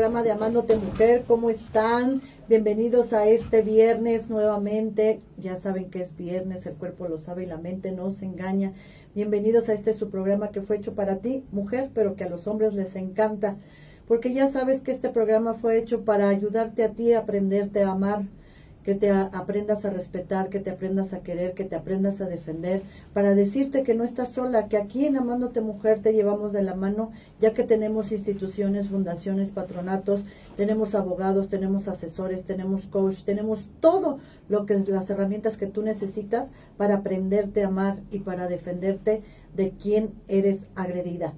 programa de Amándote Mujer, ¿cómo están? Bienvenidos a este viernes nuevamente, ya saben que es viernes, el cuerpo lo sabe y la mente no se engaña. Bienvenidos a este su programa que fue hecho para ti, mujer, pero que a los hombres les encanta, porque ya sabes que este programa fue hecho para ayudarte a ti a aprenderte a amar, que te aprendas a respetar, que te aprendas a querer, que te aprendas a defender, para decirte que no estás sola, que aquí en Amándote Mujer te llevamos de la mano, ya que tenemos instituciones, fundaciones, patronatos, tenemos abogados, tenemos asesores, tenemos coach, tenemos todo lo que las herramientas que tú necesitas para aprenderte a amar y para defenderte de quien eres agredida.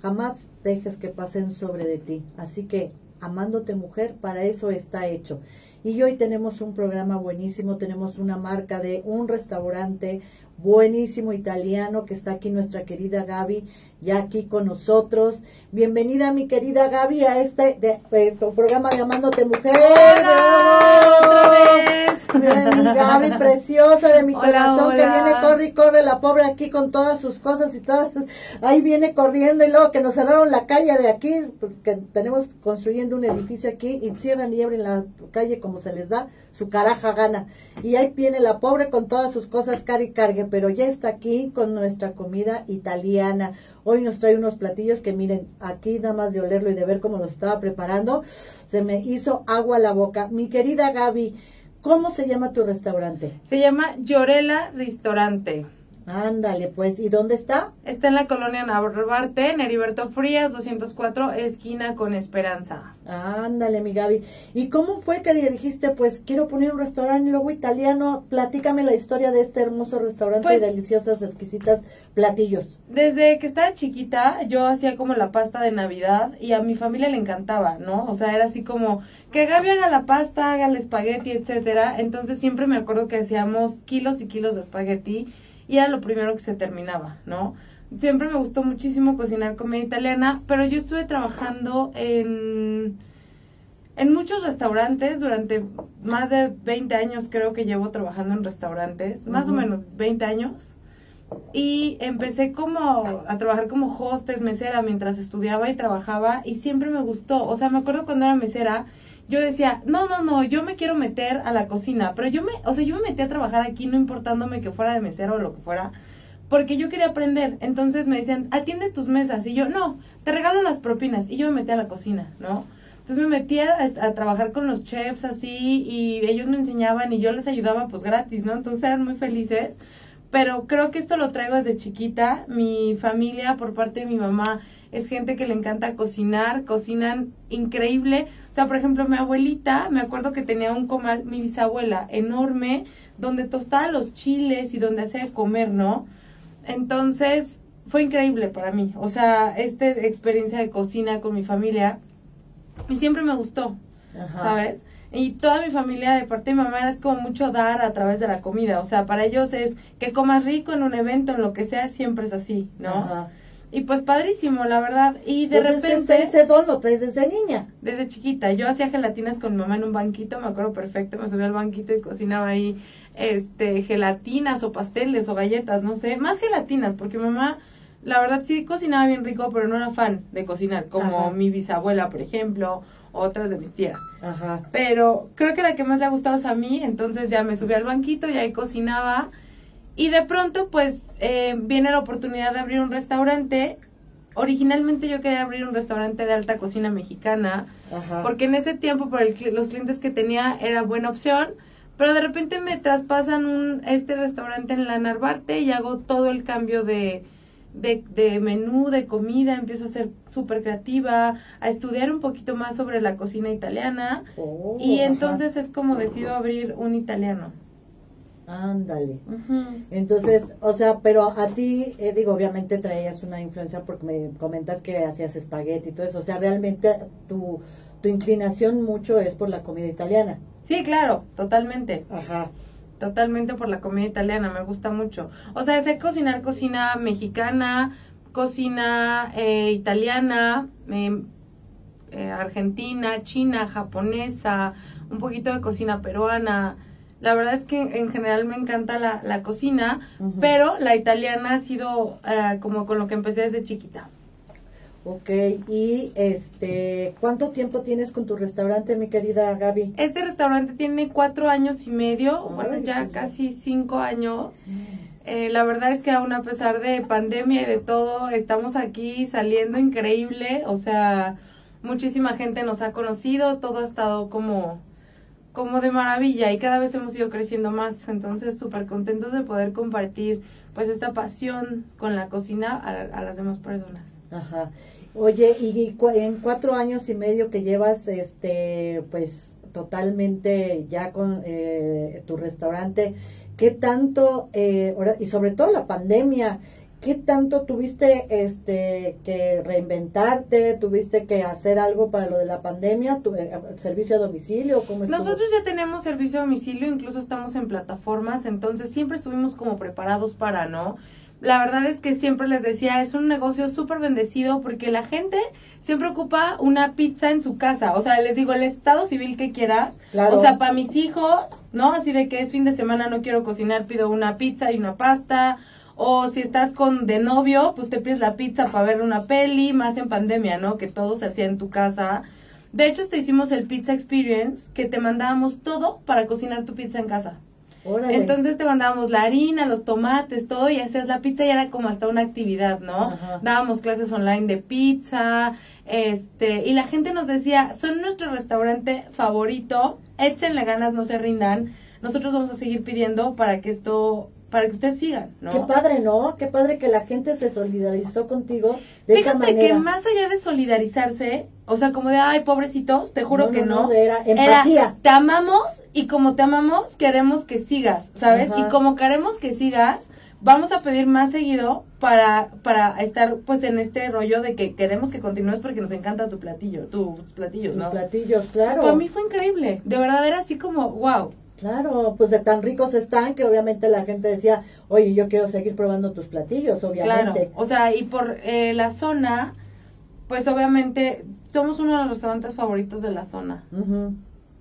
Jamás dejes que pasen sobre de ti. Así que, amándote mujer, para eso está hecho. Y hoy tenemos un programa buenísimo, tenemos una marca de un restaurante buenísimo italiano que está aquí nuestra querida Gaby, ya aquí con nosotros. Bienvenida mi querida Gaby a este de, programa de Amándote Mujer. mi Gaby preciosa de mi corazón que viene, corre y corre la pobre aquí con todas sus cosas y todas. Ahí viene corriendo y luego que nos cerraron la calle de aquí, porque tenemos construyendo un edificio aquí y cierran y abren la calle como se les da su caraja gana. Y ahí viene la pobre con todas sus cosas cari cargue, pero ya está aquí con nuestra comida italiana. Hoy nos trae unos platillos que miren, aquí nada más de olerlo y de ver cómo los estaba preparando, se me hizo agua a la boca. Mi querida Gaby, ¿cómo se llama tu restaurante? Se llama Llorela Restaurante. Ándale, pues, ¿y dónde está? Está en la colonia Narvarte, en Heriberto Frías, 204, esquina con Esperanza. Ándale, mi Gaby. ¿Y cómo fue que dijiste, pues, quiero poner un restaurante luego italiano? Platícame la historia de este hermoso restaurante pues, de deliciosas, exquisitas platillos. Desde que estaba chiquita, yo hacía como la pasta de Navidad y a mi familia le encantaba, ¿no? O sea, era así como que Gaby haga la pasta, haga el espagueti, etcétera. Entonces siempre me acuerdo que hacíamos kilos y kilos de espagueti y era lo primero que se terminaba, ¿no? Siempre me gustó muchísimo cocinar comida italiana, pero yo estuve trabajando en, en muchos restaurantes durante más de 20 años, creo que llevo trabajando en restaurantes, más o menos 20 años. Y empecé como a trabajar como hostess, mesera, mientras estudiaba y trabajaba y siempre me gustó. O sea, me acuerdo cuando era mesera, yo decía, no, no, no, yo me quiero meter a la cocina, pero yo me, o sea, yo me metí a trabajar aquí no importándome que fuera de mesero o lo que fuera, porque yo quería aprender. Entonces me decían, atiende tus mesas. Y yo, no, te regalo las propinas. Y yo me metí a la cocina, ¿no? Entonces me metí a, a, trabajar con los chefs así y ellos me enseñaban y yo les ayudaba pues gratis, ¿no? Entonces eran muy felices. Pero creo que esto lo traigo desde chiquita. Mi familia por parte de mi mamá es gente que le encanta cocinar, cocinan increíble. O sea, por ejemplo, mi abuelita, me acuerdo que tenía un comal, mi bisabuela, enorme, donde tostaba los chiles y donde hacía comer, ¿no? Entonces, fue increíble para mí. O sea, esta experiencia de cocina con mi familia, y siempre me gustó, ¿sabes? Y toda mi familia, de parte de mi mamá, es como mucho dar a través de la comida. O sea, para ellos es que comas rico en un evento, en lo que sea, siempre es así, ¿no? Ajá. Y pues padrísimo, la verdad. Y de repente... Ese, don lo traes desde niña. Desde chiquita. Yo hacía gelatinas con mi mamá en un banquito, me acuerdo perfecto. Me subía al banquito y cocinaba ahí este gelatinas o pasteles o galletas, no sé. Más gelatinas, porque mi mamá, la verdad, sí cocinaba bien rico, pero no era fan de cocinar. Como mi bisabuela, por ejemplo, otras de mis tías. Ajá. Pero creo que la que más le ha gustado es a mí. Entonces ya me subí al banquito y ahí cocinaba y de pronto, pues, eh, viene la oportunidad de abrir un restaurante. Originalmente yo quería abrir un restaurante de alta cocina mexicana, porque en ese tiempo, por el, los clientes que tenía, era buena opción. Pero de repente me traspasan un, este restaurante en la Narvarte y hago todo el cambio de, de, de menú, de comida, empiezo a ser súper creativa, a estudiar un poquito más sobre la cocina italiana. Oh, y entonces es como decido abrir un italiano. Ándale. Entonces, o sea, pero a ti, eh, digo, obviamente traías una influencia porque me comentas que hacías espagueti y todo eso. O sea, realmente tu, tu inclinación mucho es por la comida italiana. Sí, claro, totalmente. Ajá. Totalmente por la comida italiana, me gusta mucho. O sea, sé cocinar cocina mexicana, cocina eh, italiana, em, eh, argentina, china, japonesa, un poquito de cocina peruana la verdad es que en general me encanta la, la cocina, pero la italiana ha sido eh, como con lo que empecé desde chiquita. Ok, y este, ¿cuánto tiempo tienes con tu restaurante, mi querida Gaby? Este restaurante tiene cuatro años y medio, bueno, ya casi cinco años. Eh, la verdad es que aún a pesar de pandemia y de todo, estamos aquí saliendo increíble, o sea, muchísima gente nos ha conocido, todo ha estado como como de maravilla y cada vez hemos ido creciendo más, entonces súper contentos de poder compartir pues esta pasión con la cocina a, las demás personas. Ajá. Oye, y, en cuatro años y medio que llevas, este, pues totalmente ya con eh, tu restaurante, ¿qué tanto, eh, y sobre todo la pandemia, ¿Qué tanto tuviste este que reinventarte? ¿Tuviste que hacer algo para lo de la pandemia? ¿Tu, eh, ¿Servicio a domicilio? ¿Cómo Nosotros ya tenemos servicio a domicilio, incluso estamos en plataformas, entonces siempre estuvimos como preparados para, ¿no? La verdad es que siempre les decía, es un negocio súper bendecido porque la gente siempre ocupa una pizza en su casa. O sea, les digo, el estado civil que quieras. O sea, para mis hijos, ¿no? Así de que es fin de semana, no quiero cocinar, pido una pizza y una pasta o si estás con de novio, pues te pides la pizza para ver una peli, más en pandemia, ¿no? Que todo se hacía en tu casa. De hecho, te hicimos el Pizza Experience, que te mandábamos todo para cocinar tu pizza en casa. Entonces te mandábamos la harina, los tomates, todo, y hacías la pizza y era como hasta una actividad, ¿no? Dábamos clases online de pizza, este, y la gente nos decía, son nuestro restaurante favorito, échenle ganas, no se rindan. Nosotros vamos a seguir pidiendo para que esto para que ustedes sigan, ¿no? Qué padre, ¿no? Qué padre que la gente se solidarizó contigo de Fíjate esa manera. que más allá de solidarizarse, o sea, como de, ay, pobrecitos, te juro que no. era empatía. te amamos y como te amamos, queremos que sigas, ¿sabes? Y como queremos que sigas, vamos a pedir más seguido para, para estar pues en este rollo de que queremos que continúes porque nos encanta tu platillo, tus platillos, ¿no? Tus platillos, claro. Para mí fue increíble, de verdad era así como, wow, Claro, pues de tan ricos están que obviamente la gente decía, oye, yo quiero seguir probando tus platillos, obviamente. Claro, o sea, y por eh, la zona, pues obviamente somos uno de los restaurantes favoritos de la zona.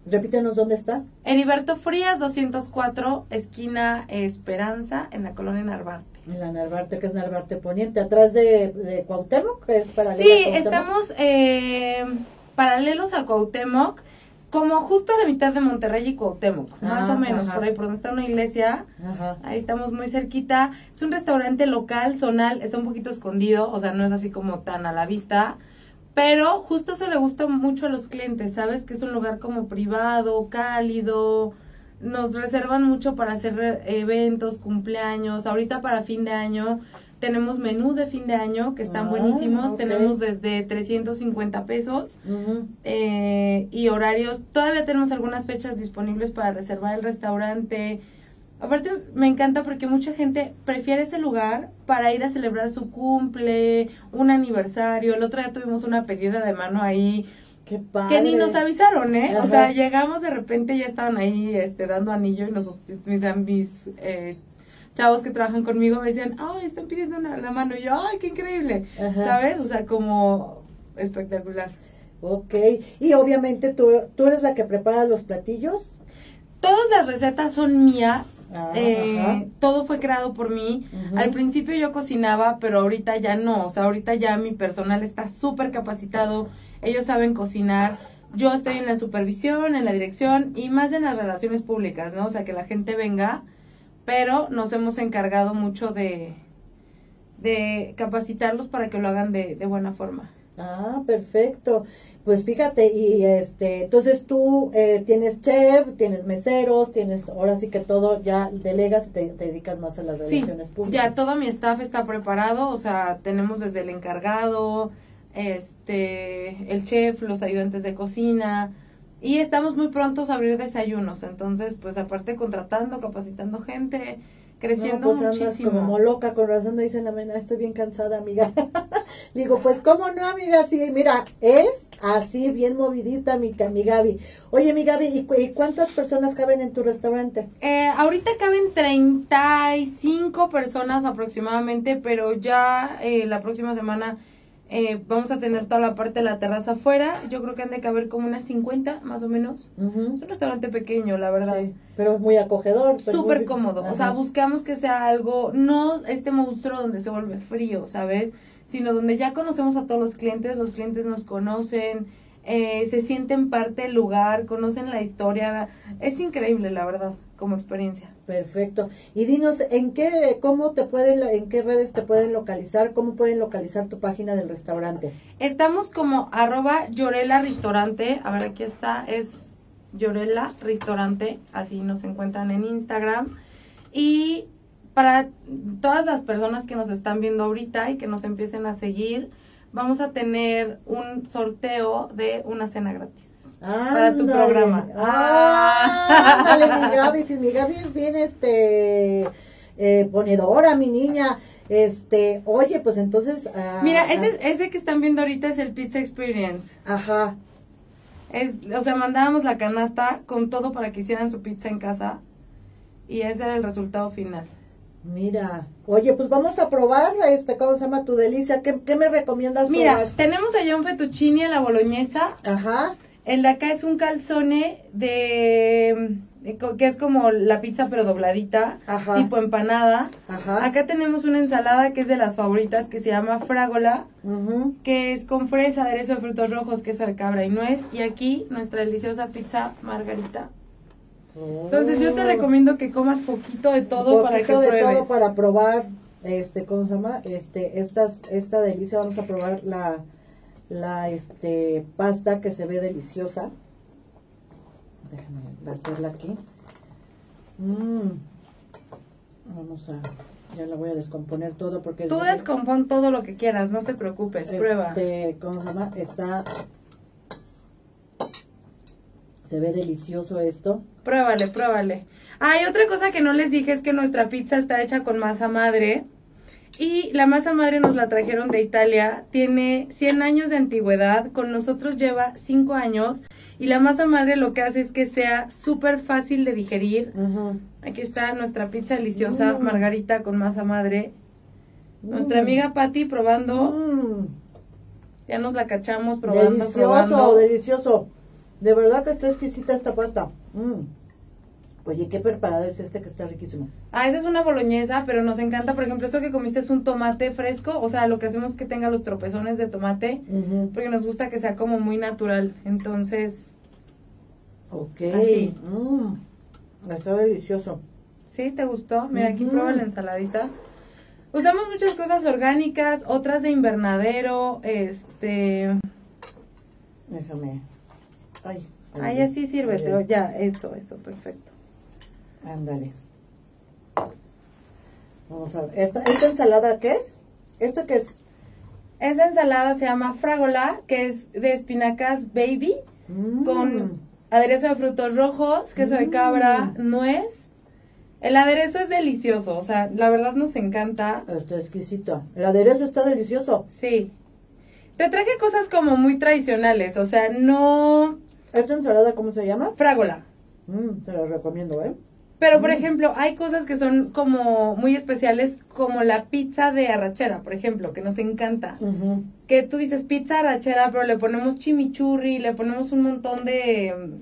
Repítenos dónde está. Heriberto Frías, 204, esquina Esperanza, en la colonia Narvarte. En la Narvarte, que es Narvarte Poniente, atrás de, de Cuauhtémoc, que es paralelo Sí, estamos eh, paralelos a Cuauhtémoc como justo a la mitad de Monterrey y Cuauhtémoc, más o ah, menos, por ahí por donde está una iglesia, ahí estamos muy cerquita. Es un restaurante local, zonal, está un poquito escondido, o sea, no es así como tan a la vista, pero justo eso le gusta mucho a los clientes, ¿sabes? Que es un lugar como privado, cálido, nos reservan mucho para hacer eventos, cumpleaños, ahorita para fin de año tenemos menús de fin de año que están ah, buenísimos. Tenemos desde 350 pesos eh, y horarios. Todavía tenemos algunas fechas disponibles para reservar el restaurante. Aparte, me encanta porque mucha gente prefiere ese lugar para ir a celebrar su cumple, un aniversario. El otro día tuvimos una pedida de mano ahí. Qué padre. Que ni nos avisaron, ¿eh? O sea, llegamos de repente y ya estaban ahí este, dando anillo y nos, mis, mis eh, chavos que trabajan conmigo me decían, ay, están pidiendo una, la mano. Y yo, ay, qué increíble. ¿Sabes? O sea, como espectacular. Ok. Y obviamente tú, tú eres la que prepara los platillos. Todas las recetas son mías. Ah, eh, todo fue creado por mí. Al principio yo cocinaba, pero ahorita ya no. O sea, ahorita ya mi personal está súper capacitado. Ellos saben cocinar. Yo estoy en la supervisión, en la dirección y más en las relaciones públicas, ¿no? O sea, que la gente venga pero nos hemos encargado mucho de, de capacitarlos para que lo hagan de, de buena forma. Ah, perfecto. Pues fíjate, y este, entonces tú eh, tienes chef, tienes meseros, tienes, ahora sí que todo ya delegas y te, dedicas más a las relaciones públicas. Ya todo mi staff está preparado, o sea, tenemos desde el encargado, este, el chef, los ayudantes de cocina, y estamos muy prontos a abrir desayunos, entonces, pues aparte contratando, capacitando gente, creciendo no, pues muchísimo. como loca, con razón me dicen la mañana, estoy bien cansada, amiga. Digo, pues cómo no, amiga, sí, mira, es así bien movidita mi, mi Gaby. Oye, mi Gaby, ¿y, cuántas personas caben en tu restaurante? Eh, ahorita caben 35 personas aproximadamente, pero ya eh, la próxima semana eh, vamos a tener toda la parte de la terraza afuera. Yo creo que han de caber como unas 50 más o menos. Es un restaurante pequeño, la verdad. pero es muy acogedor. Súper cómodo. O sea, buscamos que sea algo, no este monstruo donde se vuelve frío, ¿sabes? sino donde ya conocemos a todos los clientes, los clientes nos conocen, eh, se sienten parte del lugar, conocen la historia. Es increíble, la verdad, como experiencia. Perfecto. Y dinos, ¿en qué, cómo te pueden, en qué redes te pueden localizar? ¿Cómo pueden localizar tu página del restaurante? Estamos como arroba Llorela Restaurante. A ver, aquí está, es Llorela Restaurante. Así nos encuentran en Instagram. Y para todas las personas que nos están viendo ahorita y que nos empiecen a seguir, vamos a tener un sorteo de una cena gratis. Para tu programa. Ah, ándale, mi Gaby, si mi Gaby es bien este eh, ponedora, mi niña. Este, oye, pues entonces. Ah, Mira, ah. ese, ese que están viendo ahorita es el Pizza Experience. Ajá. Es, o sea, mandábamos la canasta con todo para que hicieran su pizza en casa. Y ese era el resultado final. Mira, oye, pues vamos a probar, este, ¿cómo se llama tu delicia? ¿Qué, me recomiendas Mira, tenemos allá un fettuccine a la boloñesa. Ajá. El de acá es un calzone de, que es como la pizza pero dobladita, Ajá. tipo empanada. Ajá. Acá tenemos una ensalada que es de las favoritas que se llama frágola, que es con fresa, aderezo de frutos rojos, queso de cabra y nuez. Y aquí nuestra deliciosa pizza margarita entonces yo te oh. recomiendo que comas poquito de todo para que de todo para probar este cómo se llama este estas esta delicia vamos a probar la la este pasta que se ve deliciosa déjame hacerla aquí mm. vamos a ya la voy a descomponer todo porque tú descompón todo lo que quieras no te preocupes prueba este, cómo se llama está se ve delicioso esto. Pruébale, pruébale. Hay otra cosa que no les dije es que nuestra pizza está hecha con masa madre. Y la masa madre nos la trajeron de Italia. Tiene 100 años de antigüedad. Con nosotros lleva 5 años. Y la masa madre lo que hace es que sea súper fácil de digerir. Aquí está nuestra pizza deliciosa, mm. margarita con masa madre. Nuestra mm. amiga Patti probando. Mm. Ya nos la cachamos probando. Delicioso, delicioso. De verdad que está exquisita esta pasta. Mm. Oye, qué preparado es este que está riquísimo. Ah, esa es una boloñesa, pero nos encanta, por ejemplo, esto que comiste es un tomate fresco, o sea, lo que hacemos es que tenga los tropezones de tomate, porque nos gusta que sea como muy natural. Entonces, ok. Así. Mm. Está delicioso. ¿Sí? ¿Te gustó? Mira, aquí prueba la ensaladita. Usamos muchas cosas orgánicas, otras de invernadero, este... Déjame Ay, Ahí así sirve, pero ya, eso, eso, perfecto. Ándale. Vamos a ver. ¿Esta, ¿Esta ensalada qué es? ¿Esto qué es? Esa ensalada se llama fragola, que es de espinacas baby, mm. con aderezo de frutos rojos, queso de cabra, mm. nuez. El aderezo es delicioso, o sea, la verdad nos encanta. Está exquisito. El aderezo está delicioso. Sí. Te traje cosas como muy tradicionales, o sea, no ¿Esta ensalada cómo se llama? Frágola. Mm, te la recomiendo, ¿eh? Pero, por ejemplo, hay cosas que son como muy especiales, como la pizza de arrachera, por ejemplo, que nos encanta. Que tú dices pizza arrachera, pero le ponemos chimichurri, le ponemos un montón de,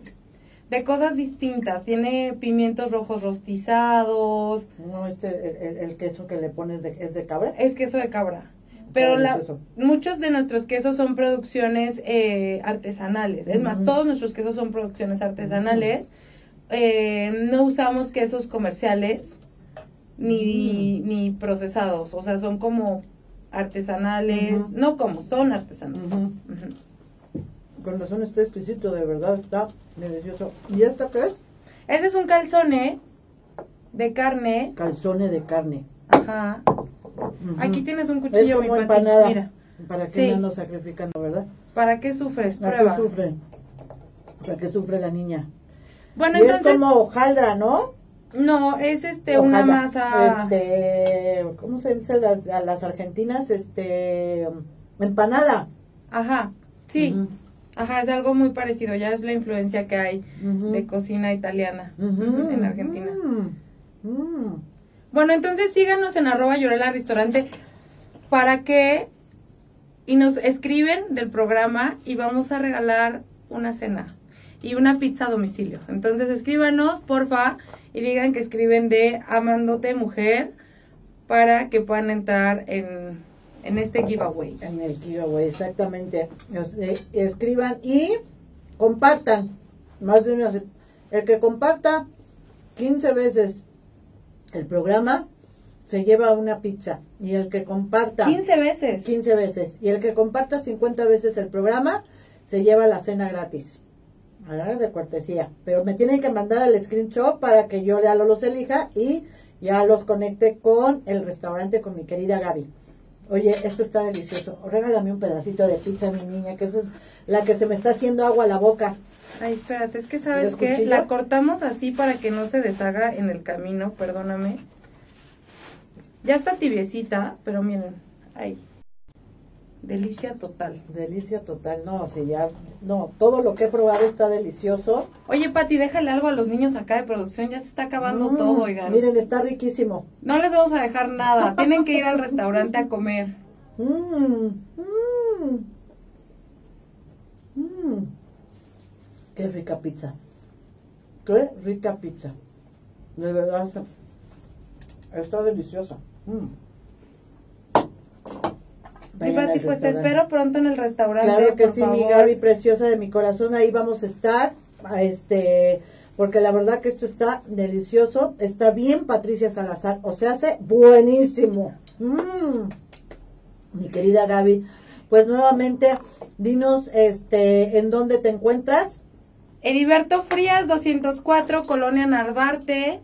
de cosas distintas. Tiene pimientos rojos rostizados. No, este, el, queso que le pones es de cabra. Es queso de cabra. Pero la, muchos de nuestros quesos son producciones eh, artesanales. Es más, todos nuestros quesos son producciones artesanales. Eh, no usamos quesos comerciales ni, ni procesados. O sea, son como artesanales. No como, son artesanales. Con razón está exquisito, de verdad, está delicioso. ¿Y esta qué es? Ese es un calzone de carne. Calzone de carne. Ajá. Aquí tienes un cuchillo, es como empanada. Mira. ¿Para qué me ando sacrificando, verdad? ¿Para qué sufres? ¿Para qué sufre? ¿Para qué sufre la niña? Bueno, entonces... es como hojaldra, ¿no? No, es este una masa... Este, ¿cómo se dice las, a las argentinas? Este, empanada. Ajá, sí. Ajá, es algo muy parecido, ya es la influencia que hay de cocina italiana en Argentina. Bueno, entonces síganos en arroba llorela restaurante para que y nos escriben del programa y vamos a regalar una cena y una pizza a domicilio. Entonces escríbanos, porfa, y digan que escriben de Amándote Mujer para que puedan entrar en, en este giveaway. En el giveaway, exactamente. Eh, escriban y compartan. Más bien, el que comparta 15 veces el programa se lleva una pizza. Y el que comparta... 15 veces. 15 veces. Y el que comparta 50 veces el programa se lleva la cena gratis. De cortesía. Pero me tienen que mandar el screenshot para que yo ya los elija y ya los conecte con el restaurante con mi querida Gaby. Oye, esto está delicioso. Regálame un pedacito de pizza, mi niña, que esa es la que se me está haciendo agua a la boca. Ay, espérate, es que sabes que la cortamos así para que no se deshaga en el camino, perdóname. Ya está tibiecita, pero miren, ahí. Delicia total. Delicia total, no, sí, ya, no, todo lo que he probado está delicioso. Oye, Pati, déjale algo a los niños acá de producción, ya se está acabando mm, todo, oigan. Miren, está riquísimo. No les vamos a dejar nada, tienen que ir al restaurante a comer. Mmm, mmm, mmm. Qué rica pizza. Qué rica pizza. De verdad, está, deliciosa. Mm. Y pues te espero pronto en el restaurante. Claro que sí, mi Gaby preciosa de mi corazón, ahí vamos a estar. Este, porque la verdad que esto está delicioso, está bien Patricia Salazar, o se hace buenísimo. Mm. Mi querida Gaby, pues nuevamente dinos este en dónde te encuentras. Heriberto Frías 204, Colonia Narvarte,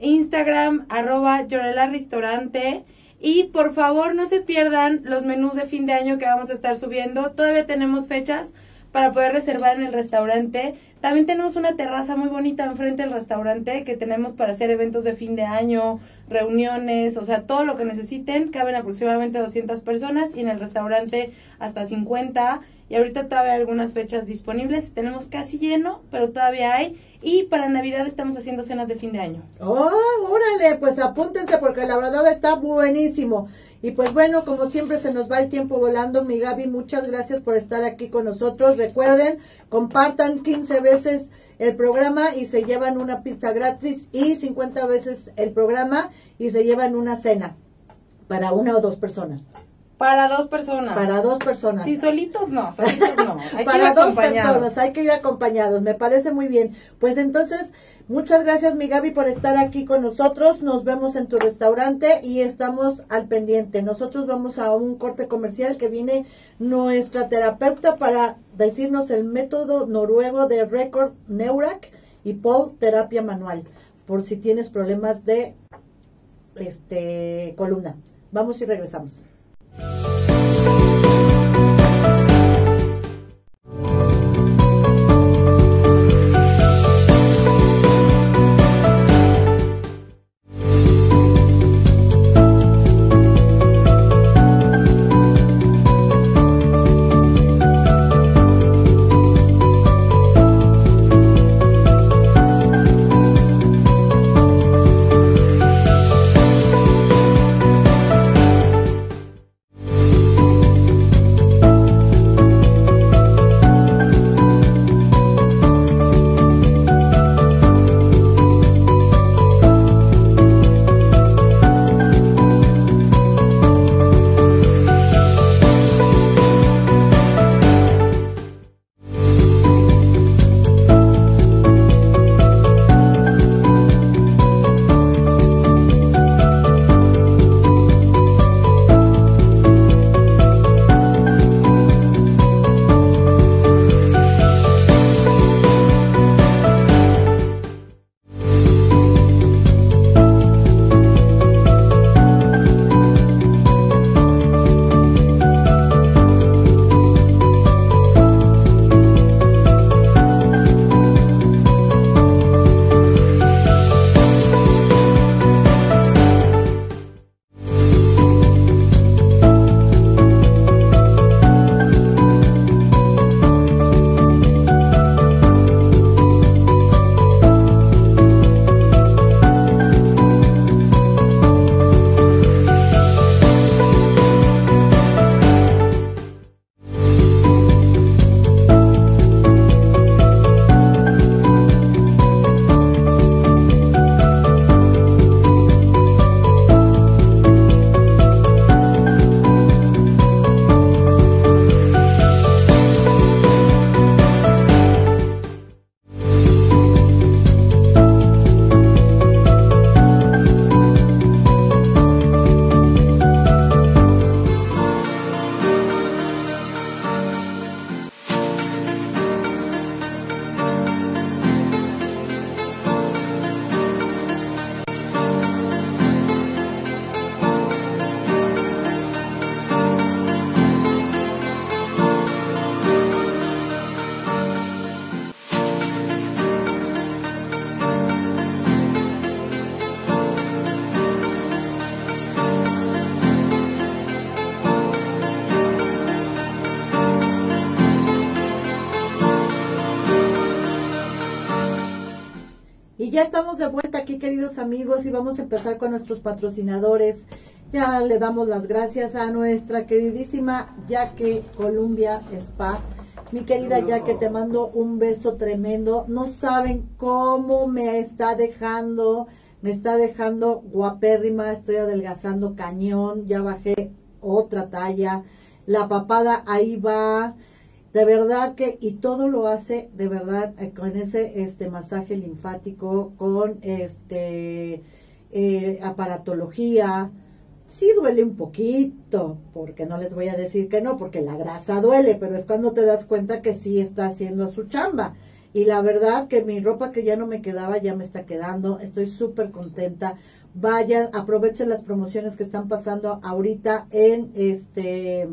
Instagram arroba Llorela Restaurante y por favor no se pierdan los menús de fin de año que vamos a estar subiendo. Todavía tenemos fechas para poder reservar en el restaurante. También tenemos una terraza muy bonita enfrente del restaurante que tenemos para hacer eventos de fin de año, reuniones, o sea, todo lo que necesiten. Caben aproximadamente 200 personas y en el restaurante hasta 50. Y ahorita todavía hay algunas fechas disponibles. Tenemos casi lleno, pero todavía hay. Y para Navidad estamos haciendo cenas de fin de año. ¡Oh, órale! Pues apúntense porque la verdad está buenísimo. Y pues bueno, como siempre se nos va el tiempo volando. Mi Gaby, muchas gracias por estar aquí con nosotros. Recuerden, compartan 15 veces el programa y se llevan una pizza gratis y 50 veces el programa y se llevan una cena para una o dos personas. Para dos personas. Para dos personas. Sí, solitos no, solitos no. Hay Para que ir dos personas, hay que ir acompañados. Me parece muy bien. Pues entonces, muchas gracias, mi Gaby, por estar aquí con nosotros. Nos vemos en tu restaurante y estamos al pendiente. Nosotros vamos a un corte comercial que viene nuestra terapeuta para decirnos el método noruego de Record Neurac y Paul Terapia Manual, por si tienes problemas de este columna. Vamos y regresamos. Ya estamos de vuelta aquí, queridos amigos, y vamos a empezar con nuestros patrocinadores. Ya le damos las gracias a nuestra queridísima Yaque Columbia Spa. Mi querida Yaque, te mando un beso tremendo. No saben cómo me está dejando, me está dejando guapérrima, estoy adelgazando cañón, ya bajé otra talla. La papada ahí va de verdad que y todo lo hace de verdad eh, con ese este masaje linfático con este eh, aparatología sí duele un poquito porque no les voy a decir que no porque la grasa duele pero es cuando te das cuenta que sí está haciendo su chamba. Y la verdad que mi ropa que ya no me quedaba ya me está quedando estoy súper contenta. Vayan aprovechen las promociones que están pasando ahorita en este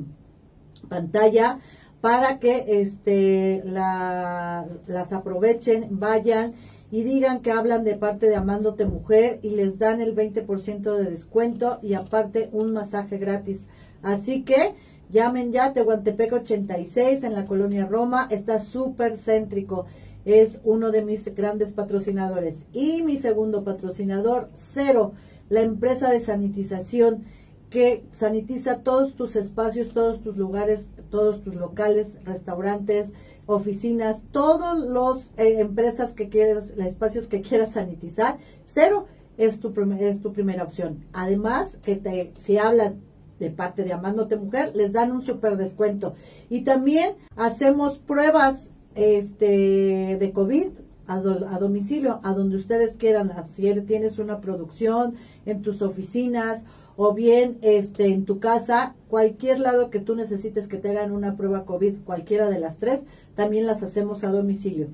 pantalla para que este, las aprovechen, vayan y digan que hablan de parte de Amándote Mujer y les dan el 20% de descuento y aparte un masaje gratis. Así que llamen ya Tehuantepec 86 en la colonia Roma, está súper céntrico. Es uno de mis grandes patrocinadores. Y mi segundo patrocinador, Cero, la empresa de sanitización que sanitiza todos tus espacios, todos tus lugares, todos tus locales, restaurantes, oficinas, todos los eh, empresas que quieras, los espacios que quieras sanitizar, cero es tu, es tu primera opción. Además, que te, si hablan de parte de Amándote Mujer, les dan un super descuento. Y también hacemos pruebas este, de COVID a, a, domicilio, a donde ustedes quieran. Si tienes una producción en tus oficinas o bien este en tu casa, cualquier lado que tú necesites que te hagan una prueba COVID, cualquiera de las tres, también las hacemos a domicilio.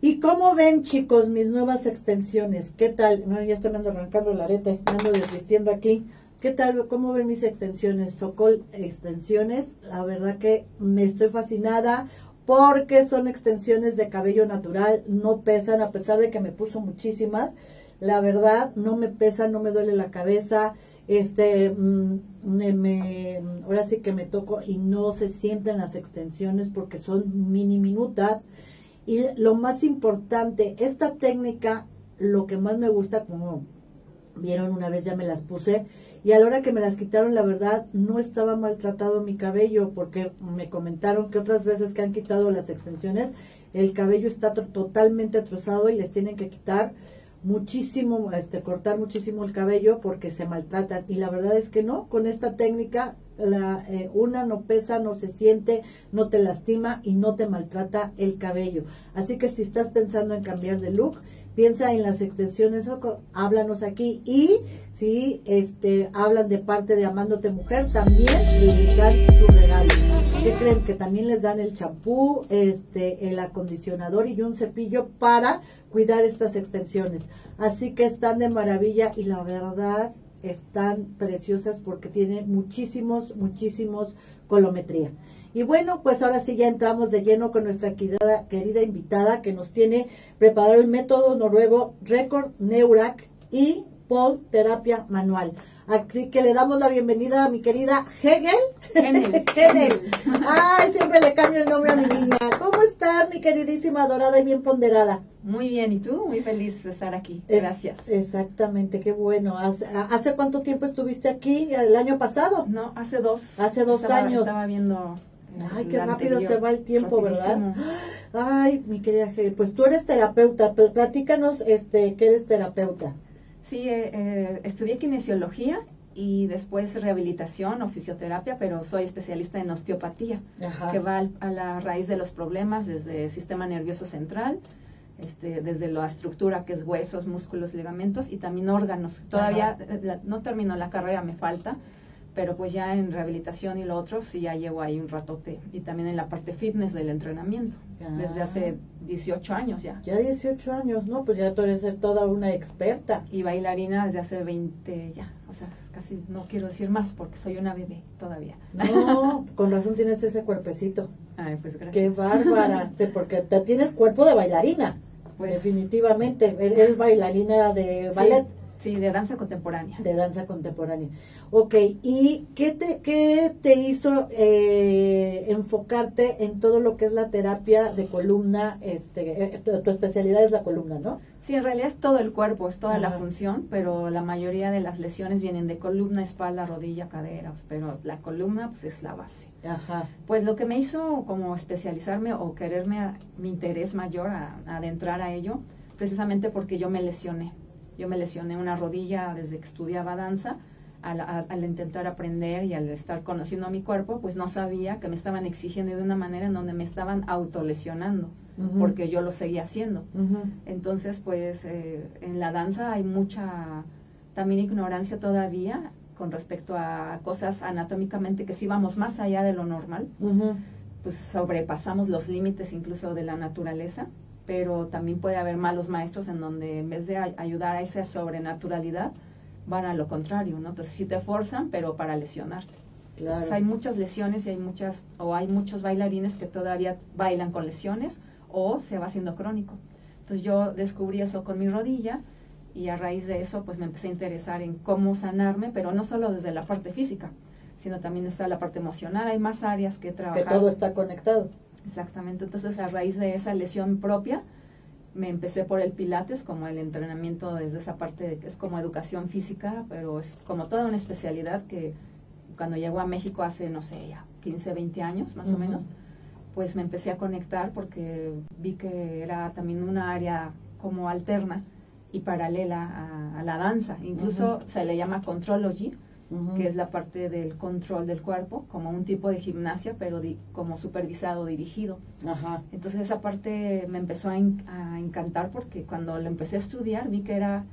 ¿Y cómo ven, chicos, mis nuevas extensiones? ¿Qué tal? No, ya estoy arrancando el arete, me ando desvistiendo aquí. ¿Qué tal? ¿Cómo ven mis extensiones? Socol extensiones. La verdad que me estoy fascinada porque son extensiones de cabello natural, no pesan, a pesar de que me puso muchísimas. La verdad, no me pesan, no me duele la cabeza este mm, me, ahora sí que me toco y no se sienten las extensiones porque son mini minutas. Y lo más importante esta técnica lo que más me gusta como vieron una vez ya me las puse y a la hora que me las quitaron la verdad no estaba maltratado mi cabello porque me comentaron que otras veces que han quitado las extensiones el cabello está totalmente trozado y les tienen que quitar muchísimo, este, cortar muchísimo el cabello porque se maltratan. Y la verdad es que no, con esta técnica, la, eh, una no pesa, no se siente, no te lastima y no te maltrata el cabello. Así que si estás pensando en cambiar de look, piensa en las extensiones, háblanos aquí. Y si este, hablan de parte de Amándote Mujer, también dan su regalo. ¿Qué creen? Que también les dan el champú, este, el acondicionador y un cepillo para cuidar estas extensiones. Así que están de maravilla y la verdad están preciosas porque tienen muchísimos, muchísimos colometría. Y bueno, pues ahora sí ya entramos de lleno con nuestra querida, querida invitada que nos tiene preparado el método noruego Record Neurac y Paul Terapia Manual. Así que le damos la bienvenida a mi querida Hegel. Hegel. Ay, siempre le cambio el nombre a mi niña. ¿Cómo estás, mi queridísima dorada y bien ponderada? Muy bien, ¿y tú? Muy feliz de estar aquí. Gracias. exactamente, qué bueno. ¿Hace, cuánto tiempo estuviste aquí? ¿El año pasado? No, hace dos. Hace dos años. Estaba viendo. Ay, qué rápido se va el tiempo, ¿verdad? Ay, mi querida Hegel, pues tú eres terapeuta, pero platícanos este, que eres terapeuta. Sí, eh, eh, estudié kinesiología y después rehabilitación o fisioterapia, pero soy especialista en osteopatía, que va a la raíz de los problemas desde el sistema nervioso central, este, desde la estructura que es huesos, músculos, ligamentos y también órganos. Todavía eh, no termino la carrera, me falta, pero pues ya en rehabilitación y lo otro sí ya llevo ahí un ratote y también en la parte fitness del entrenamiento desde hace 18 años ya. Ya 18 años, ¿no? Pues ya tú eres toda una experta. Y bailarina desde hace 20 ya, o sea, casi no quiero decir más porque soy una bebé todavía. No, con razón tienes ese cuerpecito. Ay, pues gracias. Qué bárbara, porque te tienes cuerpo de bailarina. Pues, Definitivamente, eres bailarina de ballet. Sí, de danza contemporánea. De danza contemporánea. Ok, ¿y qué te, qué te hizo eh, enfocarte en todo lo que es la terapia de columna? Este, eh, tu, especialidad es la columna, ¿no? Sí, en realidad es todo el cuerpo, es toda la función, pero la mayoría de las lesiones vienen de columna, espalda, rodilla, caderas, pero la columna pues es la base. Ajá. Pues lo que me hizo como especializarme o quererme, mi interés mayor a adentrar a ello, precisamente porque yo me lesioné yo me lesioné una rodilla desde que estudiaba danza. Al, intentar aprender y al estar conociendo a mi cuerpo, pues no sabía que me estaban exigiendo de una manera en donde me estaban autolesionando, porque yo lo seguía haciendo. Entonces, pues eh, en la danza hay mucha también ignorancia todavía con respecto a cosas anatómicamente que si vamos más allá de lo normal, pues sobrepasamos los límites incluso de la naturaleza pero también puede haber malos maestros en donde en vez de ayudar a esa sobrenaturalidad, van a lo contrario, ¿no? Entonces sí te forzan, pero para lesionarte. Claro. hay muchas lesiones y hay muchas, o hay muchos bailarines que todavía bailan con lesiones o se va haciendo crónico. Entonces yo descubrí eso con mi rodilla y a raíz de eso pues me empecé a interesar en cómo sanarme, pero no solo desde la parte física, sino también está la parte emocional, hay más áreas que trabajar. Que todo está conectado. Exactamente, entonces a raíz de esa lesión propia, me empecé por el Pilates como el entrenamiento desde esa parte que es como educación física, pero es como toda una especialidad que cuando llegó a México hace, no sé, ya 15, 20 años más o menos, pues me empecé a conectar porque vi que era también una área como alterna y paralela a, la danza. Incluso se le llama contrology, que es la parte del control del cuerpo, como un tipo de gimnasia, pero como supervisado, dirigido. Entonces esa parte me empezó a, encantar porque cuando lo empecé a estudiar vi que era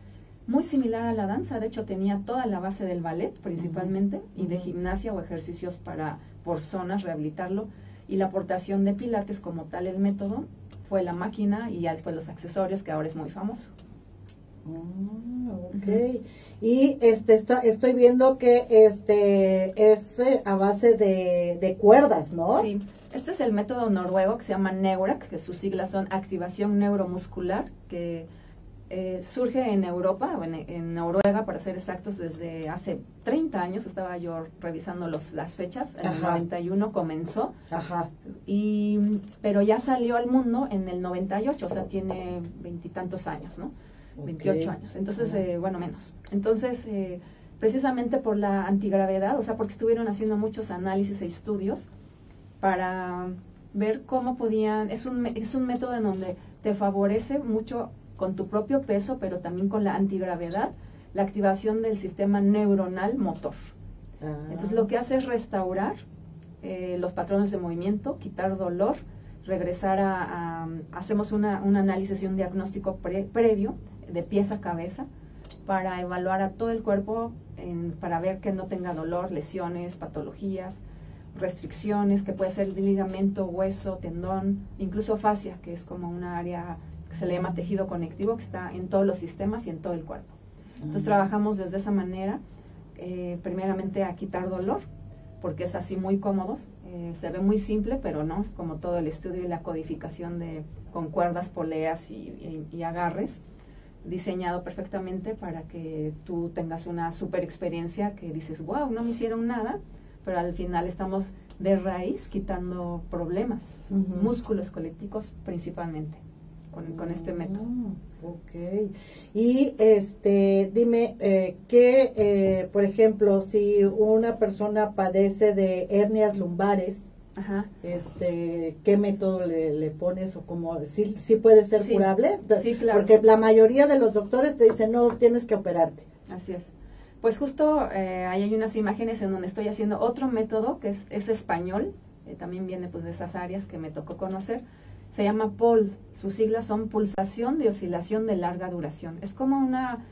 muy similar a la danza, de hecho tenía toda la base del ballet principalmente y de gimnasia o ejercicios para por zonas rehabilitarlo. Y la aportación de pilates como tal el método fue la máquina y ya después los accesorios que ahora es muy famoso. Ah, ok. Y este está, estoy viendo que este es eh, a base de, cuerdas, ¿no? Sí. Este es el método noruego que se llama Neurac, que sus siglas son activación neuromuscular, que eh, surge en Europa, en, en, Noruega para ser exactos, desde hace 30 años, estaba yo revisando los, las fechas, en el 91 comenzó, Ajá. Y, pero ya salió al mundo en el 98, o sea, tiene veintitantos años, ¿no? 28 años. Entonces, eh, bueno, menos. Entonces, eh, precisamente por la antigravedad, o sea, porque estuvieron haciendo muchos análisis e estudios para ver cómo podían, es un, es un método en donde te favorece mucho con tu propio peso, pero también con la antigravedad, la activación del sistema neuronal motor. Entonces, lo que hace es restaurar eh, los patrones de movimiento, quitar dolor, regresar a, hacemos una, un análisis y un diagnóstico previo de pies a cabeza para evaluar a todo el cuerpo para ver que no tenga dolor, lesiones, patologías, restricciones, que puede ser ligamento, hueso, tendón, incluso fascia, que es como una área que se le llama tejido conectivo, que está en todos los sistemas y en todo el cuerpo. Entonces trabajamos desde esa manera, eh, primeramente a quitar dolor, porque es así muy cómodo, eh, se ve muy simple, pero no, es como todo el estudio y la codificación de, con cuerdas, poleas y agarres diseñado perfectamente para que tú tengas una super experiencia que dices, wow, no me hicieron nada, pero al final estamos de raíz quitando problemas, músculos colectivos principalmente, con, este método. Ah, ok. Y este, dime, eh, que, eh, por ejemplo, si una persona padece de hernias lumbares, Ajá. Este, ¿Qué método le, pones o cómo? ¿Sí, sí puede ser curable? Sí, claro. Porque la mayoría de los doctores te dicen, no, tienes que operarte. Así es. Pues justo eh, ahí hay unas imágenes en donde estoy haciendo otro método que es, es español, eh, también viene pues de esas áreas que me tocó conocer. Se llama POL, sus siglas son pulsación de oscilación de larga duración. Es como una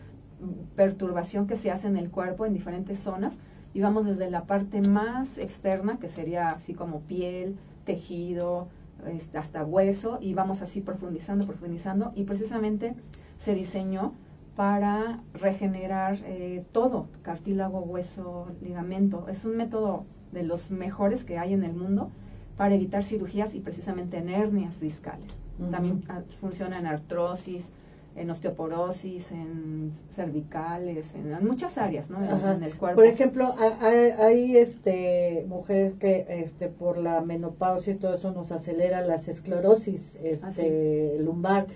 perturbación que se hace en el cuerpo en diferentes zonas y vamos desde la parte más externa, que sería así como piel, tejido, este, hasta hueso, y vamos así profundizando, profundizando, y precisamente se diseñó para regenerar eh, todo, cartílago, hueso, ligamento. Es un método de los mejores que hay en el mundo para evitar cirugías y precisamente en hernias discales. También ah, funciona en artrosis, en osteoporosis, en cervicales, en, muchas áreas, ¿no? En, el cuerpo. Por ejemplo, hay, este mujeres que este por la menopausia y todo eso nos acelera las esclerosis este lumbar.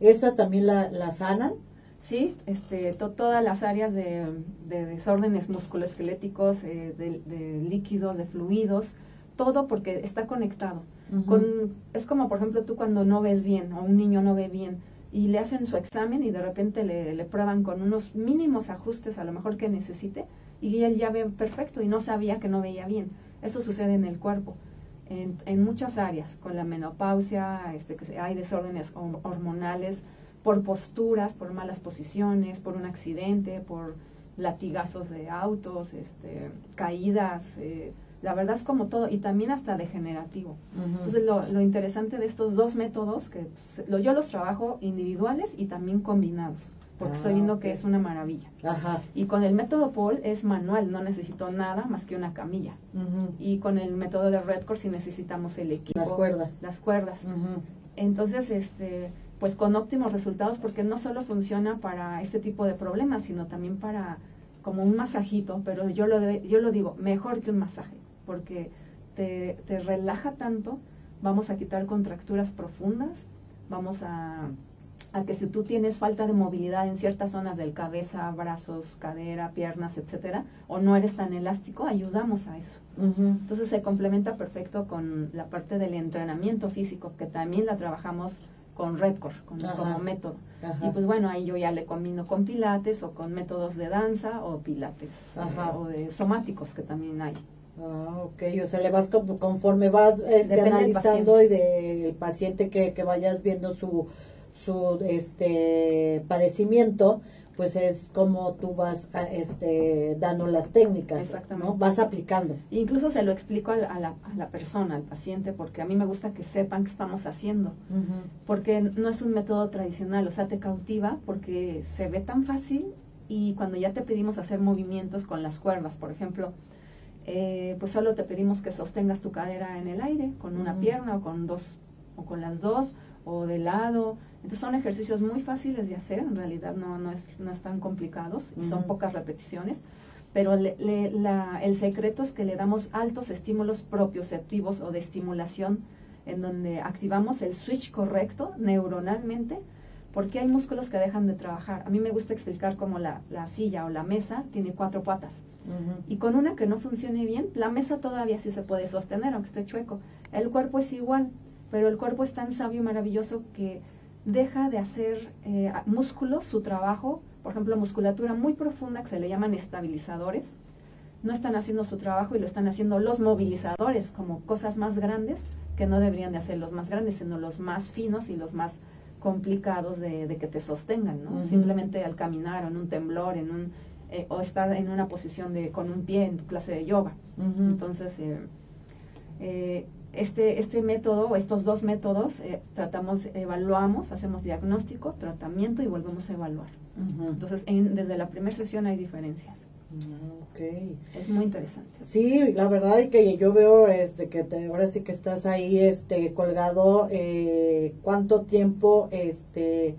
¿Esa también la, la sanan? Sí, este, todas las áreas de, desórdenes musculoesqueléticos, eh, de, líquidos, de fluidos, todo porque está conectado. Con, es como, por ejemplo, tú cuando no ves bien o un niño no ve bien y le hacen su examen y de repente le, prueban con unos mínimos ajustes a lo mejor que necesite y él ya ve perfecto y no sabía que no veía bien. Eso sucede en el cuerpo. En, en muchas áreas, con la menopausia, este, que hay desórdenes hormonales, por posturas, por malas posiciones, por un accidente, por latigazos de autos, este, caídas, eh, la verdad es como todo, y también hasta degenerativo. Entonces, lo, lo, interesante de estos dos métodos, que pues, lo, yo los trabajo individuales y también combinados, porque estoy viendo que ah, es una maravilla. Y con el método Paul es manual, no necesito nada más que una camilla. Y con el método de Redcore sí necesitamos el equipo. Las cuerdas. Las cuerdas. Entonces, este pues con óptimos resultados porque no solo funciona para este tipo de problemas, sino también para como un masajito, pero yo lo, yo lo digo, mejor que un masaje, porque te, te relaja tanto, vamos a quitar contracturas profundas, vamos a, a que si tú tienes falta de movilidad en ciertas zonas del cabeza, brazos, cadera, piernas, etcétera, o no eres tan elástico, ayudamos a eso. Entonces se complementa perfecto con la parte del entrenamiento físico, que también la trabajamos con Redcore como método. Y pues bueno, ahí yo ya le combino con pilates o con métodos de danza o pilates eh, o de somáticos que también hay. Ah, ok, o sea, le vas conforme vas este, analizando y del paciente que, que vayas viendo su, su este padecimiento, pues es como tú vas este, dando las técnicas, Exactamente. vas aplicando. Incluso se lo explico a la, a, la, persona, al paciente, porque a mí me gusta que sepan qué estamos haciendo, porque no es un método tradicional, o sea, te cautiva porque se ve tan fácil y cuando ya te pedimos hacer movimientos con las cuerdas, por ejemplo, eh, pues solo te pedimos que sostengas tu cadera en el aire con una pierna o con dos o con las dos o de lado entonces son ejercicios muy fáciles de hacer, en realidad no, no, es, no están complicados y son pocas repeticiones, pero el secreto es que le damos altos estímulos propioceptivos o de estimulación en donde activamos el switch correcto neuronalmente porque hay músculos que dejan de trabajar. A mí me gusta explicar cómo la, la silla o la mesa tiene cuatro patas. Y con una que no funcione bien, la mesa todavía sí se puede sostener, aunque esté chueco. El cuerpo es igual, pero el cuerpo es tan sabio y maravilloso que deja de hacer eh, músculos su trabajo, por ejemplo, musculatura muy profunda que se le llaman estabilizadores, no están haciendo su trabajo y lo están haciendo los movilizadores, como cosas más grandes que no deberían de hacer los más grandes, sino los más finos y los más complicados de, que te sostengan, ¿no? Simplemente al caminar o en un temblor, en un, eh, o estar en una posición de con un pie en tu clase de yoga. Entonces, eh, este, este método, estos dos métodos, eh, tratamos, evaluamos, hacemos diagnóstico, tratamiento y volvemos a evaluar. Entonces, desde la primera sesión hay diferencias. Ah, okay. Es muy interesante. Sí, la verdad es que yo veo este que te, ahora sí que estás ahí este colgado eh, cuánto tiempo este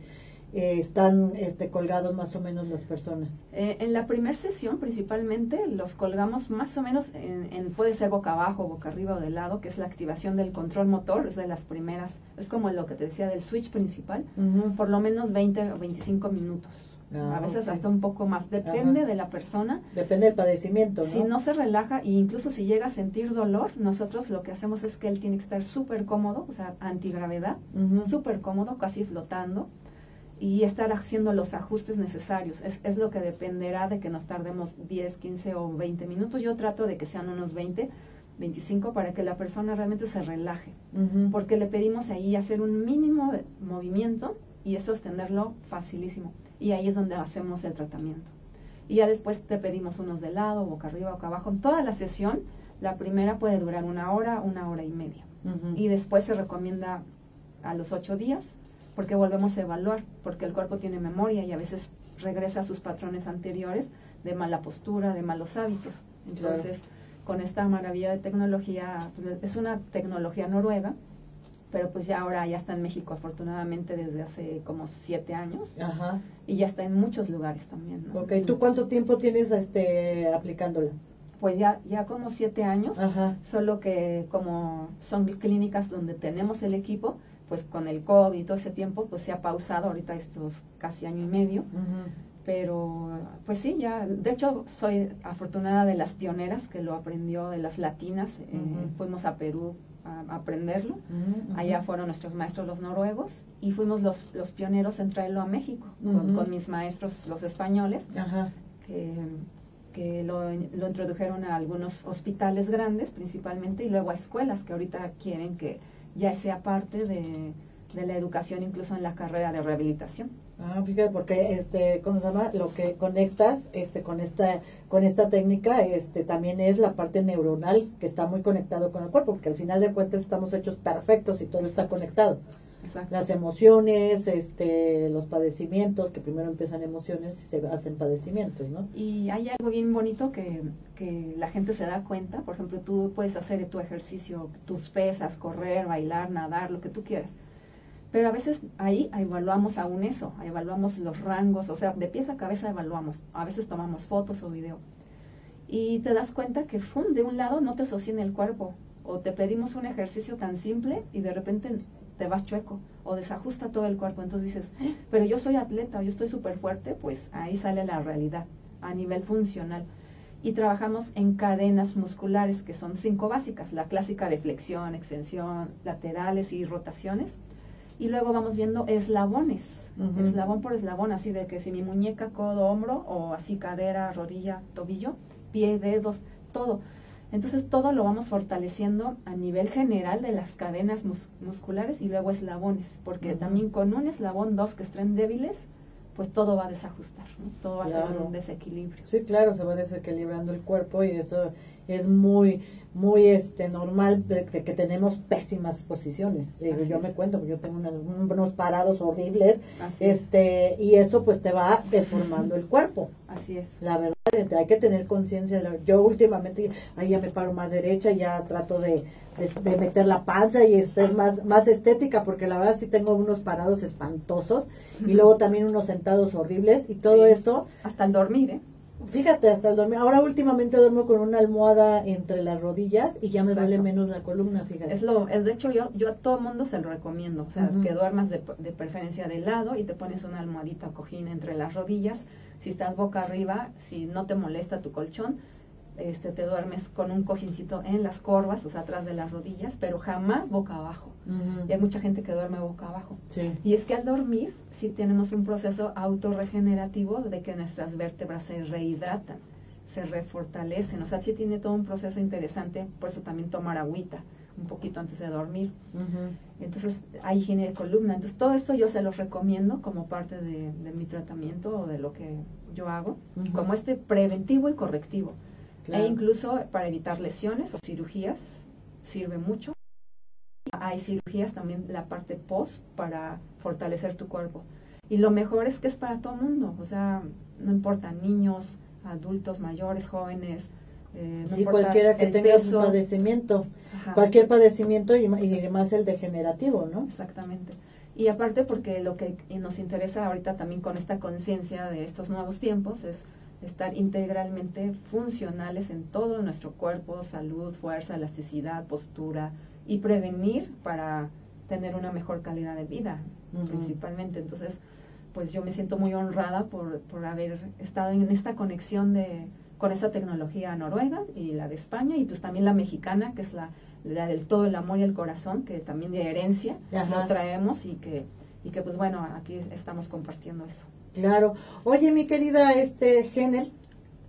eh, están este, colgados más o menos las personas? Eh, en la primera sesión principalmente los colgamos más o menos en, puede ser boca abajo, boca arriba o de lado, que es la activación del control motor, es de las primeras, es como lo que te decía del switch principal, por lo menos 20 o 25 minutos. Ah, a veces hasta un poco más, depende de la persona. Depende del padecimiento. ¿no? Si no se relaja e incluso si llega a sentir dolor, nosotros lo que hacemos es que él tiene que estar súper cómodo, o sea, antigravedad, súper cómodo, casi flotando y estar haciendo los ajustes necesarios. Es, es, lo que dependerá de que nos tardemos 10, 15 o 20 minutos. Yo trato de que sean unos 20, 25 para que la persona realmente se relaje, porque le pedimos ahí hacer un mínimo de movimiento y es sostenerlo facilísimo. Y ahí es donde hacemos el tratamiento. Y ya después te pedimos unos de lado, boca arriba, boca abajo. En toda la sesión, la primera puede durar una hora, una hora y media. Y después se recomienda a los ocho días porque volvemos a evaluar, porque el cuerpo tiene memoria y a veces regresa a sus patrones anteriores de mala postura, de malos hábitos. Entonces, con esta maravilla de tecnología, pues, es una tecnología noruega, pero pues ya ahora ya está en México afortunadamente desde hace como siete años Ajá. y ya está en muchos lugares también. ¿no? Ok, ¿tú cuánto tiempo tienes este, aplicándola? Pues ya, ya como siete años, solo que como son clínicas donde tenemos el equipo, pues con el COVID y todo ese tiempo, pues se ha pausado ahorita estos casi año y medio. Pero, pues sí, ya, de hecho, soy afortunada de las pioneras que lo aprendió de las latinas. Eh, fuimos a Perú a, aprenderlo. Allá fueron nuestros maestros los noruegos y fuimos los, los pioneros en traerlo a México con, mis maestros los españoles, que, que lo, lo, introdujeron a algunos hospitales grandes principalmente y luego a escuelas que ahorita quieren que ya sea parte de, de la educación incluso en la carrera de rehabilitación. Ah, fíjate, porque este, ¿cómo se llama? Lo que conectas este, con esta con esta técnica este, también es la parte neuronal que está muy conectado con el cuerpo, porque al final de cuentas estamos hechos perfectos y todo está conectado. Las emociones, este, los padecimientos, que primero empiezan emociones y se hacen padecimientos, ¿no? Y hay algo bien bonito que, que la gente se da cuenta. Por ejemplo, tú puedes hacer tu ejercicio, tus pesas, correr, bailar, nadar, lo que tú quieras pero a veces ahí evaluamos aún eso, evaluamos los rangos, o sea, de pies a cabeza evaluamos, a veces tomamos fotos o video. Y te das cuenta que fum, de un lado no te sostiene el cuerpo, o te pedimos un ejercicio tan simple y de repente te vas chueco, o desajusta todo el cuerpo. Entonces dices, eh, pero yo soy atleta, yo estoy súper fuerte, pues ahí sale la realidad a nivel funcional. Y trabajamos en cadenas musculares, que son cinco básicas, la clásica de flexión, extensión, laterales y rotaciones y luego vamos viendo eslabones, eslabón por eslabón, así de que si mi muñeca, codo, hombro, o así cadera, rodilla, tobillo, pie, dedos, todo. Entonces todo lo vamos fortaleciendo a nivel general de las cadenas musculares y luego eslabones, porque también con un eslabón, dos que estén débiles, pues todo va a desajustar, todo va a ser un desequilibrio. Sí, claro, se va desequilibrando el cuerpo y eso es muy muy este normal de, que tenemos pésimas posiciones. Yo me cuento yo tengo unos parados horribles este y eso pues te va deformando el cuerpo. Así es. La verdad hay que tener conciencia yo últimamente ahí ya me paro más derecha ya trato de, de, meter la panza y estar más más estética porque la verdad sí tengo unos parados espantosos y luego también unos sentados horribles y todo eso hasta el dormir eh Fíjate, hasta el dormir. Ahora últimamente duermo con una almohada entre las rodillas y ya me duele menos la columna, fíjate. Es lo, de hecho yo, yo a todo mundo se lo recomiendo, o sea, que duermas de, de, preferencia de lado y te pones una almohadita o cojín entre las rodillas. Si estás boca arriba, si no te molesta tu colchón, este, te duermes con un cojincito en las corvas, o sea, atrás de las rodillas, pero jamás boca abajo. Y hay mucha gente que duerme boca abajo. Y es que al dormir sí tenemos un proceso autorregenerativo de que nuestras vértebras se rehidratan, se refortalecen, o sea, sí tiene todo un proceso interesante, por eso también tomar agüita un poquito antes de dormir. Entonces, hay higiene de columna. Entonces, todo esto yo se los recomiendo como parte de, mi tratamiento o de lo que yo hago, como este preventivo y correctivo. E incluso para evitar lesiones o cirugías sirve mucho. Hay cirugías también la parte post para fortalecer tu cuerpo. Y lo mejor es que es para todo mundo, o sea, no importa niños, adultos, mayores, jóvenes. Eh, no cualquiera que tenga un padecimiento, cualquier padecimiento y, y más el degenerativo, ¿no? Exactamente. Y aparte porque lo que nos interesa ahorita también con esta conciencia de estos nuevos tiempos es estar integralmente funcionales en todo nuestro cuerpo, salud, fuerza, elasticidad, postura y prevenir para tener una mejor calidad de vida, principalmente. Entonces, pues yo me siento muy honrada por, por haber estado en esta conexión de, con esta tecnología noruega y la de España y pues también la mexicana, que es la, la del todo el amor y el corazón, que también de herencia lo traemos y que, y que pues bueno, aquí estamos compartiendo eso. Claro. Oye, mi querida este Genel,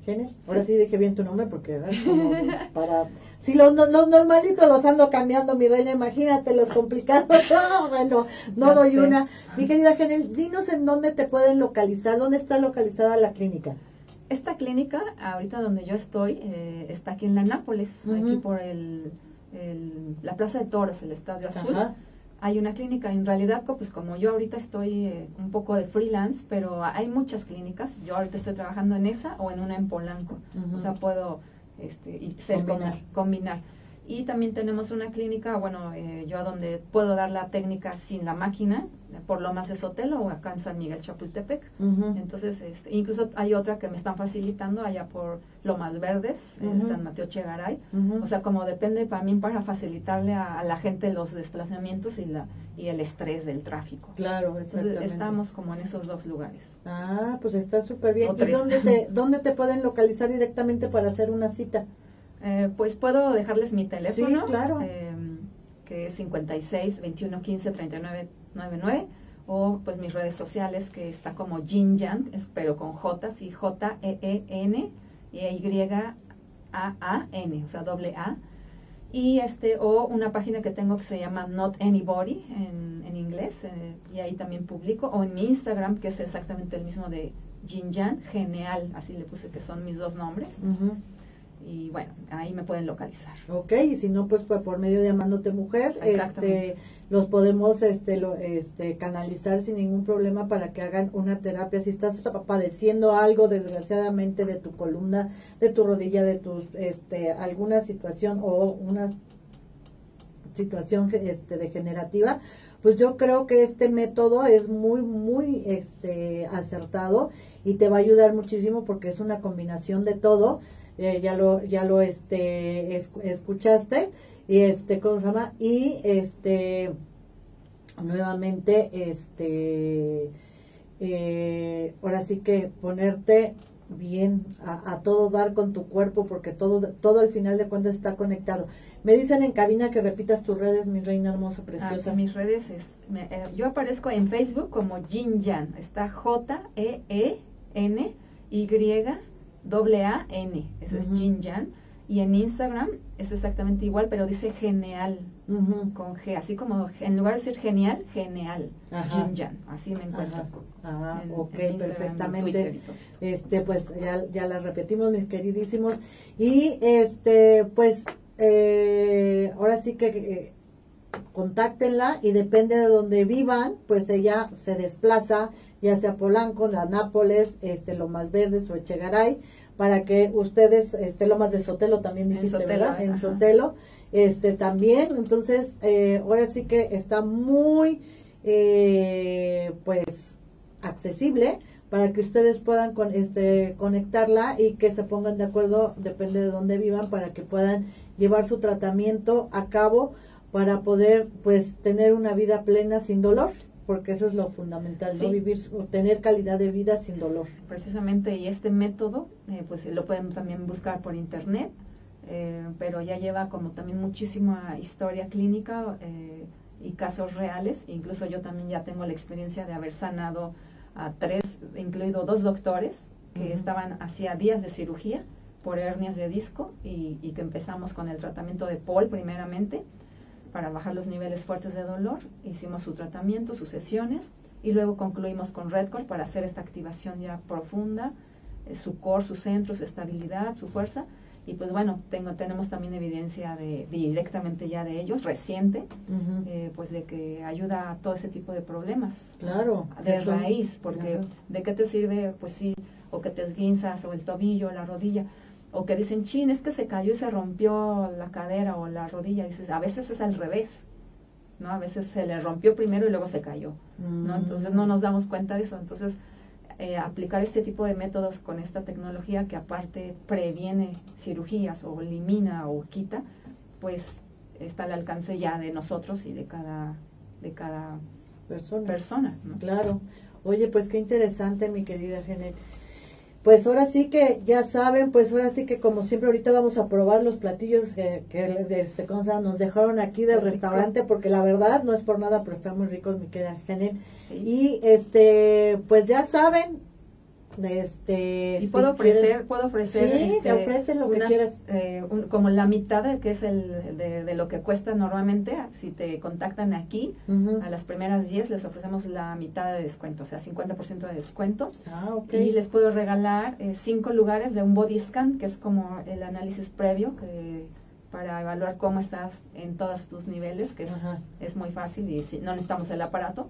Genel, ahora sí dije bien tu nombre porque como para si los, los normalitos los ando cambiando, mi reina, imagínate los complicados. No, bueno, no doy una. Mi querida Genel, dinos en dónde te pueden localizar, dónde está localizada la clínica. Esta clínica, ahorita donde yo estoy, eh, está aquí en la Nápoles, aquí por el, la Plaza de Toros, el Estadio Azul hay una clínica. En realidad, pues como yo ahorita estoy eh, un poco de freelance, pero hay muchas clínicas. Yo ahorita estoy trabajando en esa o en una en Polanco. O sea, puedo este, y ser combinar. combinar. Y también tenemos una clínica, bueno, eh, yo donde puedo dar la técnica sin la máquina, por Lomas de Sotelo o acá en San Miguel Chapultepec. Entonces, este, incluso hay otra que me están facilitando allá por Lomas Verdes, en San Mateo Chegaray. O sea, como depende para mí para facilitarle a, la gente los desplazamientos y la y el estrés del tráfico. Claro, Entonces, estamos como en esos dos lugares. Ah, pues está súper bien. ¿Y dónde te, dónde te pueden localizar directamente para hacer una cita? Eh, pues puedo dejarles mi teléfono. Sí, claro. Em, que es 56 21 15 39 99 o pues mis redes sociales que está como Jinjan, pero con J, sí, J E E N y Y A A N, o sea, doble A. Y este o una página que tengo que se llama Not Anybody en, en inglés eh, y ahí también publico o en mi Instagram que es exactamente el mismo de Jinjan, genial, así le puse que son mis dos nombres y bueno, ahí me pueden localizar. Ok, y si no, pues, pues por medio de Amándote Mujer, este, los podemos este, lo, este, canalizar sin ningún problema para que hagan una terapia. Si estás padeciendo algo, desgraciadamente, de tu columna, de tu rodilla, de tu, este, alguna situación o una situación este, degenerativa, pues yo creo que este método es muy, muy este, acertado y te va a ayudar muchísimo porque es una combinación de todo eh, ya lo, ya lo este, escuchaste, y este, ¿cómo se llama? Y este, nuevamente, este, eh, ahora sí que ponerte bien a, todo dar con tu cuerpo porque todo todo al final de cuentas está conectado. Me dicen en cabina que repitas tus redes mi reina hermosa ah, preciosa mis redes es, eh, yo aparezco en Facebook como Jin Yan. Está J E E N Y doble A N, eso es Jin Jan. Y en Instagram es exactamente igual, pero dice genial, con G, así como en lugar de decir genial, genial, Jin Jan, así me encuentro. Ah, ok, perfectamente. Este, pues ya, ya la repetimos, mis queridísimos. Y este, pues, eh, ahora sí que eh, contáctenla y depende de donde vivan, pues ella se desplaza ya sea Polanco, la Nápoles, este, Lomas Verdes o Echegaray, para que ustedes, este, Lomas de Sotelo también dijiste, en Sotelo, ¿verdad? En Sotelo, este, también, entonces, eh, ahora sí que está muy, eh, pues, accesible para que ustedes puedan con, este, conectarla y que se pongan de acuerdo, depende de dónde vivan, para que puedan llevar su tratamiento a cabo para poder, pues, tener una vida plena sin dolor porque eso es lo fundamental, ¿no? Vivir, tener calidad de vida sin dolor. Precisamente, y este método, eh, pues lo pueden también buscar por internet, eh, pero ya lleva como también muchísima historia clínica eh, y casos reales. Incluso yo también ya tengo la experiencia de haber sanado a tres, incluido dos doctores que estaban hacía días de cirugía por hernias de disco y, y que empezamos con el tratamiento de POL primeramente para bajar los niveles fuertes de dolor. Hicimos su tratamiento, sus sesiones y luego concluimos con Redcore para hacer esta activación ya profunda, eh, su core, su centro, su estabilidad, su fuerza. Y pues bueno, tengo, tenemos también evidencia de, directamente ya de ellos, reciente, eh, pues de que ayuda a todo ese tipo de problemas. Claro. De raíz, porque ¿de qué te sirve? Pues sí, o que te esguinzas, o el tobillo, la rodilla o que dicen, chin, es que se cayó y se rompió la cadera o la rodilla. Dices, a veces es al revés, ¿no? A veces se le rompió primero y luego se cayó, ¿no? Entonces no nos damos cuenta de eso. Entonces, eh, aplicar este tipo de métodos con esta tecnología que aparte previene cirugías o elimina o quita, pues está al alcance ya de nosotros y de cada, de cada persona. persona Claro. Oye, pues qué interesante, mi querida Genet pues ahora sí que ya saben, pues ahora sí que como siempre ahorita vamos a probar los platillos que, que este, ¿cómo se nos dejaron aquí del restaurante porque la verdad no es por nada, pero están muy ricos, mi querida Janel. Y este, pues ya saben, este y puedo ofrecer puedo ofrecer sí, este, lo que quieras. eh, como la mitad de que es el de, lo que cuesta normalmente si te contactan aquí a las primeras 10 les ofrecemos la mitad de descuento o sea 50% de descuento. Ah, okay. y les puedo regalar eh, cinco lugares de un body scan que es como el análisis previo que para evaluar cómo estás en todos tus niveles, que es, es muy fácil y si, no necesitamos el aparato,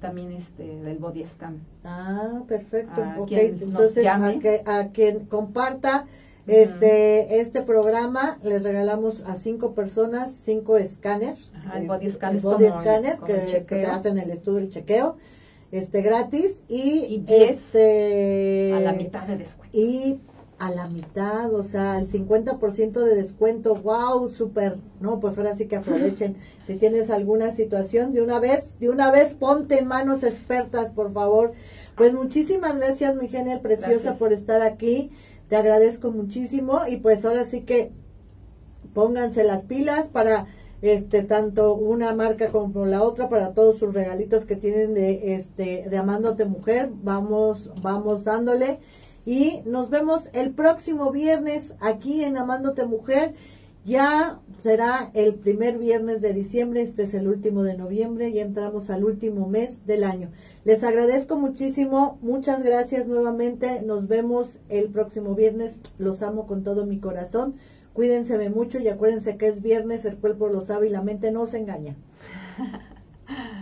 también este del body scan. Ah, perfecto. Entonces, a, que, a quien comparta Este, este programa les regalamos a cinco personas cinco escáneres. el body scanner, que, hacen el estudio, el chequeo, este gratis y, este, a la mitad de descuento. Y a la mitad, o sea, el 50% de descuento, wow, súper, no, pues ahora sí que aprovechen. si tienes alguna situación, de una vez, de una vez ponte en manos expertas, por favor. Pues muchísimas gracias, mi genial preciosa, por estar aquí. Te agradezco muchísimo y pues ahora sí que pónganse las pilas para este tanto una marca como la otra para todos sus regalitos que tienen de este de amándote mujer vamos vamos dándole y nos vemos el próximo viernes aquí en Amándote Mujer. Ya será el primer viernes de diciembre, este es el último de noviembre, y entramos al último mes del año. Les agradezco muchísimo, muchas gracias nuevamente, nos vemos el próximo viernes, los amo con todo mi corazón, cuídense mucho y acuérdense que es viernes, el cuerpo lo sabe y la mente no se engaña.